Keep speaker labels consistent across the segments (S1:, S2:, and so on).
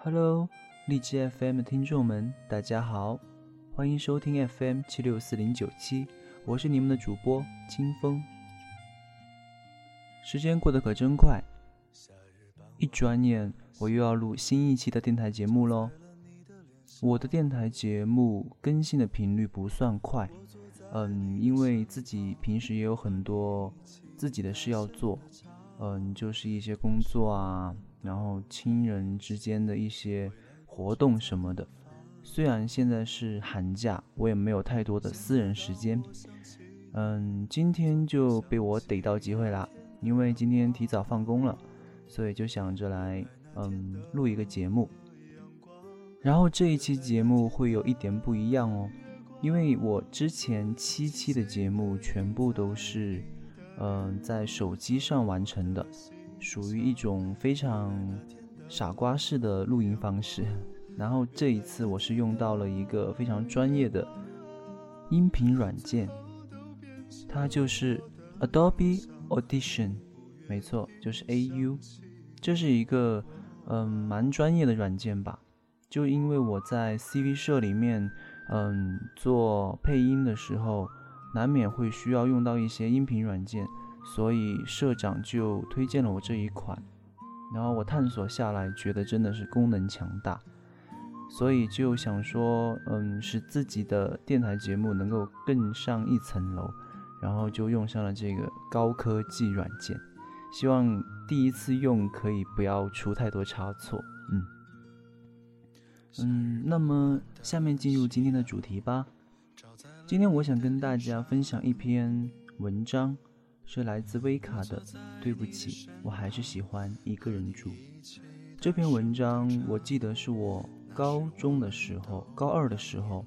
S1: Hello，荔枝 FM 的听众们，大家好，欢迎收听 FM 七六四零九七，我是你们的主播清风。时间过得可真快，一转眼我又要录新一期的电台节目喽。我的电台节目更新的频率不算快，嗯，因为自己平时也有很多自己的事要做，嗯，就是一些工作啊。然后亲人之间的一些活动什么的，虽然现在是寒假，我也没有太多的私人时间。嗯，今天就被我逮到机会啦，因为今天提早放工了，所以就想着来嗯录一个节目。然后这一期节目会有一点不一样哦，因为我之前七期的节目全部都是嗯在手机上完成的。属于一种非常傻瓜式的录音方式，然后这一次我是用到了一个非常专业的音频软件，它就是 Adobe Audition，没错，就是 AU，这是一个嗯蛮专业的软件吧。就因为我在 CV 社里面嗯做配音的时候，难免会需要用到一些音频软件。所以社长就推荐了我这一款，然后我探索下来，觉得真的是功能强大，所以就想说，嗯，使自己的电台节目能够更上一层楼，然后就用上了这个高科技软件，希望第一次用可以不要出太多差错，嗯，嗯，那么下面进入今天的主题吧，今天我想跟大家分享一篇文章。是来自威卡的。对不起，我还是喜欢一个人住。这篇文章我记得是我高中的时候，高二的时候，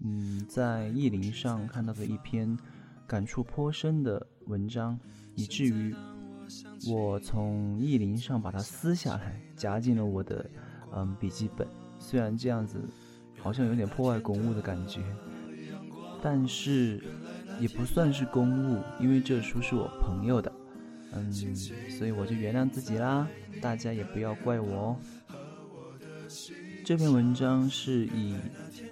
S1: 嗯，在意林上看到的一篇感触颇深的文章，以至于我从意林上把它撕下来，夹进了我的嗯笔记本。虽然这样子好像有点破坏公物的感觉，但是。也不算是公务，因为这书是我朋友的，嗯，所以我就原谅自己啦。大家也不要怪我哦。这篇文章是以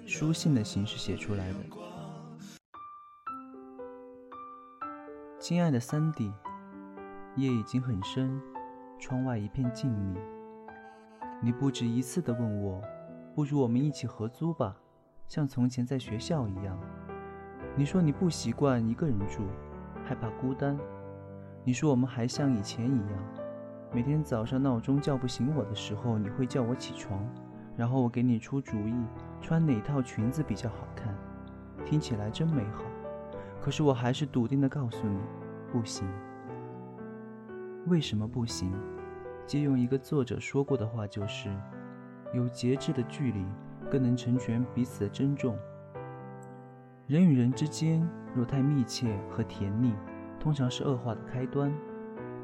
S1: 书信的形式写出来的。亲爱的三弟，夜已经很深，窗外一片静谧。你不止一次的问我，不如我们一起合租吧，像从前在学校一样。你说你不习惯一个人住，害怕孤单。你说我们还像以前一样，每天早上闹钟叫不醒我的时候，你会叫我起床，然后我给你出主意，穿哪套裙子比较好看。听起来真美好，可是我还是笃定地告诉你，不行。为什么不行？借用一个作者说过的话，就是有节制的距离，更能成全彼此的珍重。人与人之间若太密切和甜蜜，通常是恶化的开端。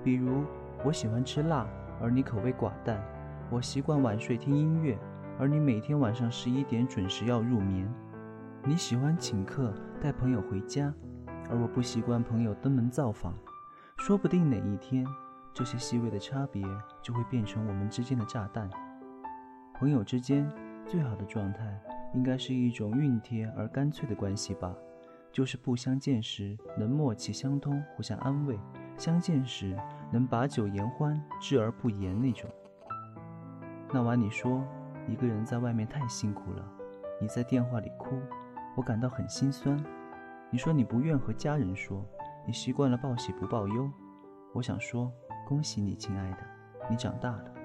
S1: 比如，我喜欢吃辣，而你口味寡淡；我习惯晚睡听音乐，而你每天晚上十一点准时要入眠。你喜欢请客带朋友回家，而我不习惯朋友登门造访。说不定哪一天，这些细微的差别就会变成我们之间的炸弹。朋友之间最好的状态。应该是一种熨帖而干脆的关系吧，就是不相见时能默契相通，互相安慰；相见时能把酒言欢，知而不言那种。那晚你说一个人在外面太辛苦了，你在电话里哭，我感到很心酸。你说你不愿和家人说，你习惯了报喜不报忧。我想说恭喜你，亲爱的，你长大了。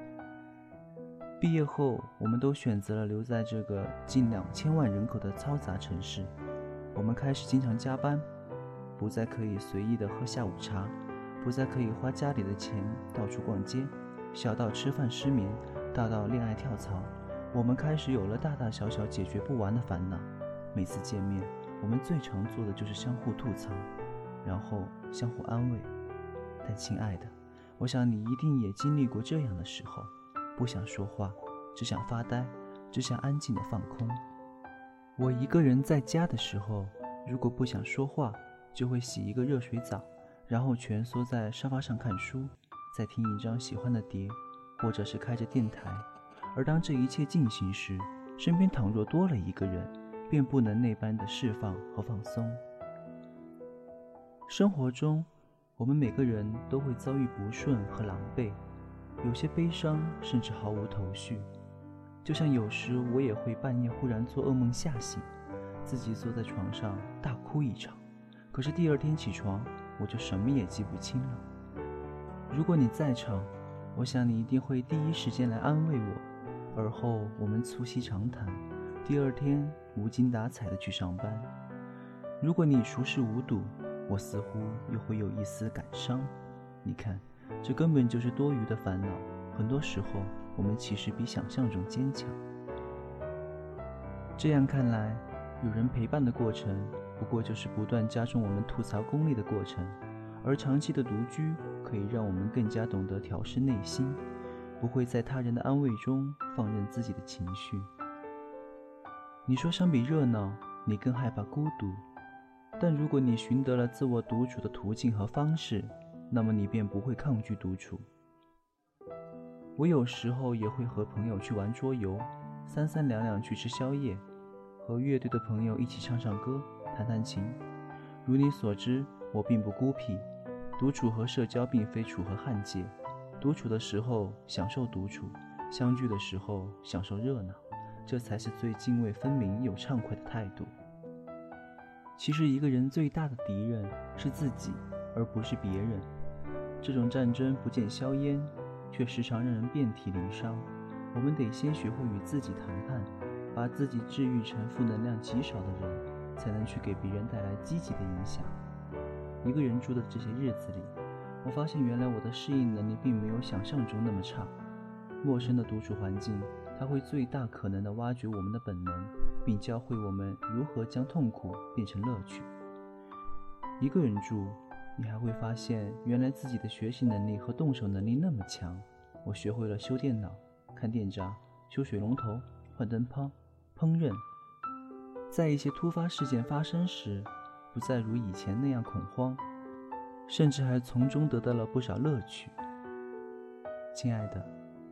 S1: 毕业后，我们都选择了留在这个近两千万人口的嘈杂城市。我们开始经常加班，不再可以随意的喝下午茶，不再可以花家里的钱到处逛街。小到吃饭失眠，大到恋爱跳槽，我们开始有了大大小小解决不完的烦恼。每次见面，我们最常做的就是相互吐槽，然后相互安慰。但亲爱的，我想你一定也经历过这样的时候。不想说话，只想发呆，只想安静的放空。我一个人在家的时候，如果不想说话，就会洗一个热水澡，然后蜷缩在沙发上看书，再听一张喜欢的碟，或者是开着电台。而当这一切进行时，身边倘若多了一个人，便不能那般的释放和放松。生活中，我们每个人都会遭遇不顺和狼狈，有些悲伤甚至毫无头绪。就像有时我也会半夜忽然做噩梦吓醒，自己坐在床上大哭一场，可是第二天起床我就什么也记不清了。如果你在场，我想你一定会第一时间来安慰我，而后我们促膝长谈，第二天无精打采的去上班。如果你熟视无睹，我似乎又会有一丝感伤。你看，这根本就是多余的烦恼。很多时候。我们其实比想象中坚强。这样看来，有人陪伴的过程，不过就是不断加重我们吐槽功力的过程；而长期的独居，可以让我们更加懂得调试内心，不会在他人的安慰中放任自己的情绪。你说，相比热闹，你更害怕孤独；但如果你寻得了自我独处的途径和方式，那么你便不会抗拒独处。我有时候也会和朋友去玩桌游，三三两两去吃宵夜，和乐队的朋友一起唱唱歌、弹弹琴。如你所知，我并不孤僻，独处和社交并非楚河汉界。独处的时候享受独处，相聚的时候享受热闹，这才是最泾渭分明又畅快的态度。其实，一个人最大的敌人是自己，而不是别人。这种战争不见硝烟。却时常让人遍体鳞伤。我们得先学会与自己谈判，把自己治愈成负能量极少的人，才能去给别人带来积极的影响。一个人住的这些日子里，我发现原来我的适应能力并没有想象中那么差。陌生的独处环境，它会最大可能地挖掘我们的本能，并教会我们如何将痛苦变成乐趣。一个人住。你还会发现，原来自己的学习能力和动手能力那么强。我学会了修电脑、看电闸、修水龙头、换灯泡、烹饪。在一些突发事件发生时，不再如以前那样恐慌，甚至还从中得到了不少乐趣。亲爱的，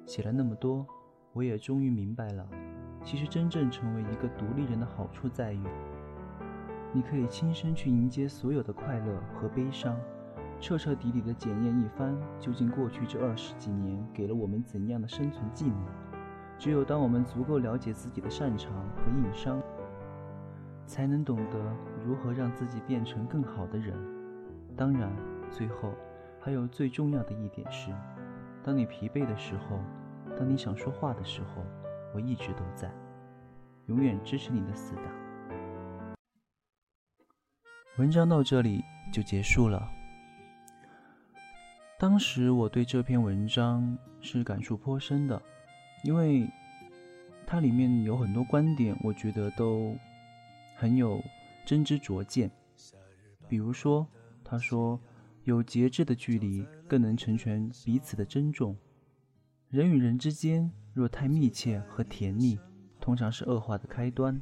S1: 写了那么多，我也终于明白了，其实真正成为一个独立人的好处在于。你可以亲身去迎接所有的快乐和悲伤，彻彻底底的检验一番，究竟过去这二十几年给了我们怎样的生存技能？只有当我们足够了解自己的擅长和硬伤，才能懂得如何让自己变成更好的人。当然，最后还有最重要的一点是，当你疲惫的时候，当你想说话的时候，我一直都在，永远支持你的死党。文章到这里就结束了。当时我对这篇文章是感触颇深的，因为它里面有很多观点，我觉得都很有真知灼见。比如说，他说有节制的距离更能成全彼此的珍重。人与人之间若太密切和甜蜜，通常是恶化的开端。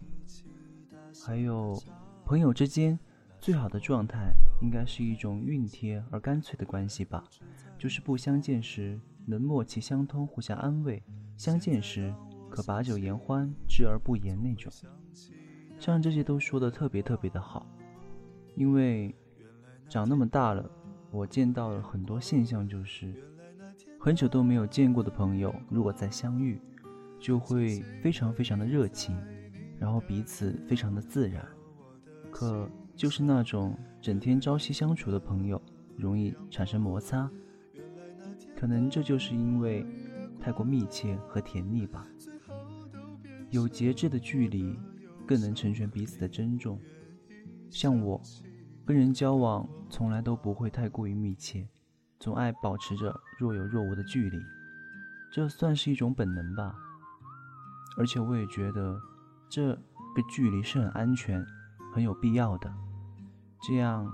S1: 还有朋友之间。最好的状态应该是一种熨贴而干脆的关系吧，就是不相见时能默契相通，互相安慰；相见时可把酒言欢，知而不言那种。像这些都说的特别特别的好，因为长那么大了，我见到了很多现象，就是很久都没有见过的朋友，如果再相遇，就会非常非常的热情，然后彼此非常的自然，可。就是那种整天朝夕相处的朋友，容易产生摩擦。可能这就是因为太过密切和甜蜜吧。有节制的距离，更能成全彼此的珍重。像我，跟人交往从来都不会太过于密切，总爱保持着若有若无的距离，这算是一种本能吧。而且我也觉得，这个距离是很安全、很有必要的。这样，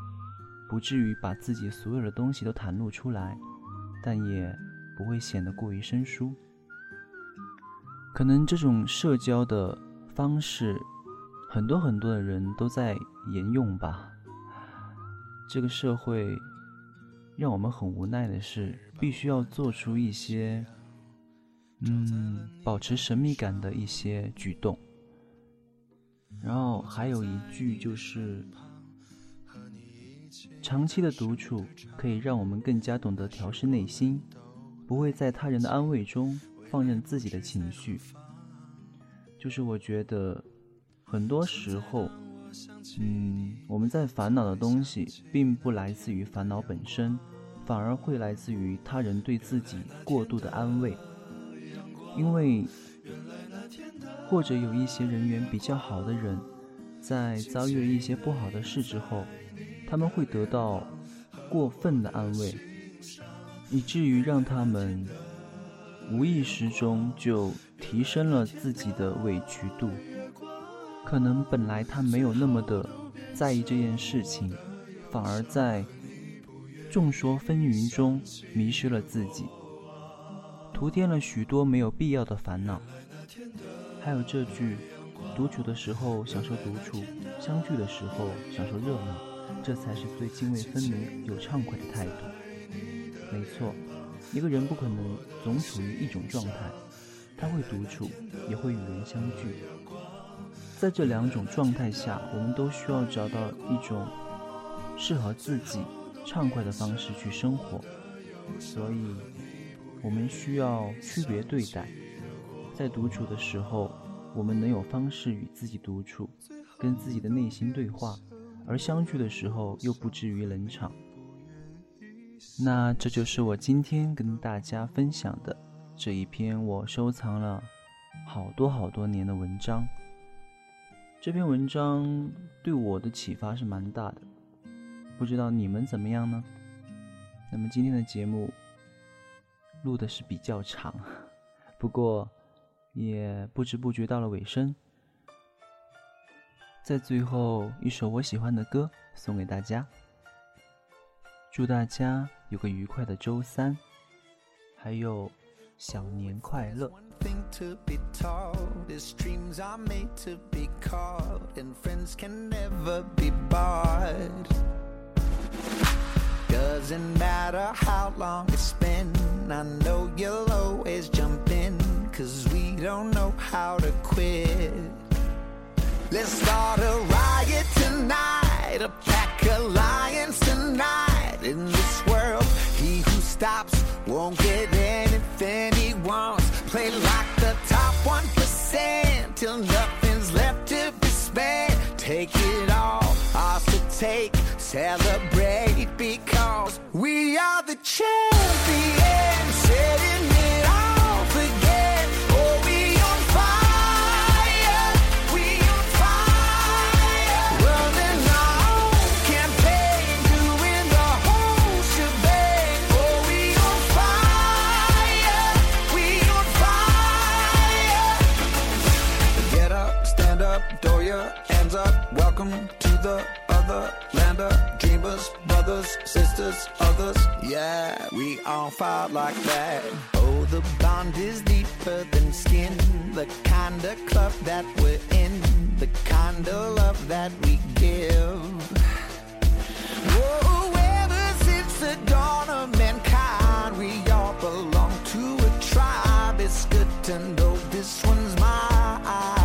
S1: 不至于把自己所有的东西都袒露出来，但也不会显得过于生疏。可能这种社交的方式，很多很多的人都在沿用吧。这个社会让我们很无奈的是，必须要做出一些，嗯，保持神秘感的一些举动。然后还有一句就是，长期的独处可以让我们更加懂得调试内心，不会在他人的安慰中放任自己的情绪。就是我觉得，很多时候，嗯，我们在烦恼的东西，并不来自于烦恼本身，反而会来自于他人对自己过度的安慰。因为，或者有一些人缘比较好的人，在遭遇了一些不好的事之后，他们会得到过分的安慰，以至于让他们。无意识中就提升了自己的委屈度，可能本来他没有那么的在意这件事情，反而在众说纷纭中迷失了自己，徒添了许多没有必要的烦恼。还有这句：独处的时候享受独处，相聚的时候享受热闹，这才是最泾渭分明又畅快的态度。没错。一个人不可能总处于一种状态，他会独处，也会与人相聚。在这两种状态下，我们都需要找到一种适合自己畅快的方式去生活。所以，我们需要区别对待。在独处的时候，我们能有方式与自己独处，跟自己的内心对话；而相聚的时候，又不至于冷场。那这就是我今天跟大家分享的这一篇我收藏了好多好多年的文章。这篇文章对我的启发是蛮大的，不知道你们怎么样呢？那么今天的节目录的是比较长，不过也不知不觉到了尾声。在最后一首我喜欢的歌送给大家。祝大家有个愉快的周三，还有小年快乐。Doesn't matter how long it's been, I know you'll always jump in, cause we don't know how to quit. Let's start a riot tonight, a pack of lions tonight in this world. He who stops won't get anything he wants. Play like the top 1% till nothing's left to be spent. Take it all, ours to take, celebrate because we are the champions. Setting Welcome to the other land of dreamers, brothers, sisters, others. Yeah, we all fight like that. Oh, the bond is deeper than skin. The kind of club that we're in, the kind of love that we give. Whoa, ever since the dawn of mankind, we all belong to a tribe. It's good to know this one's mine.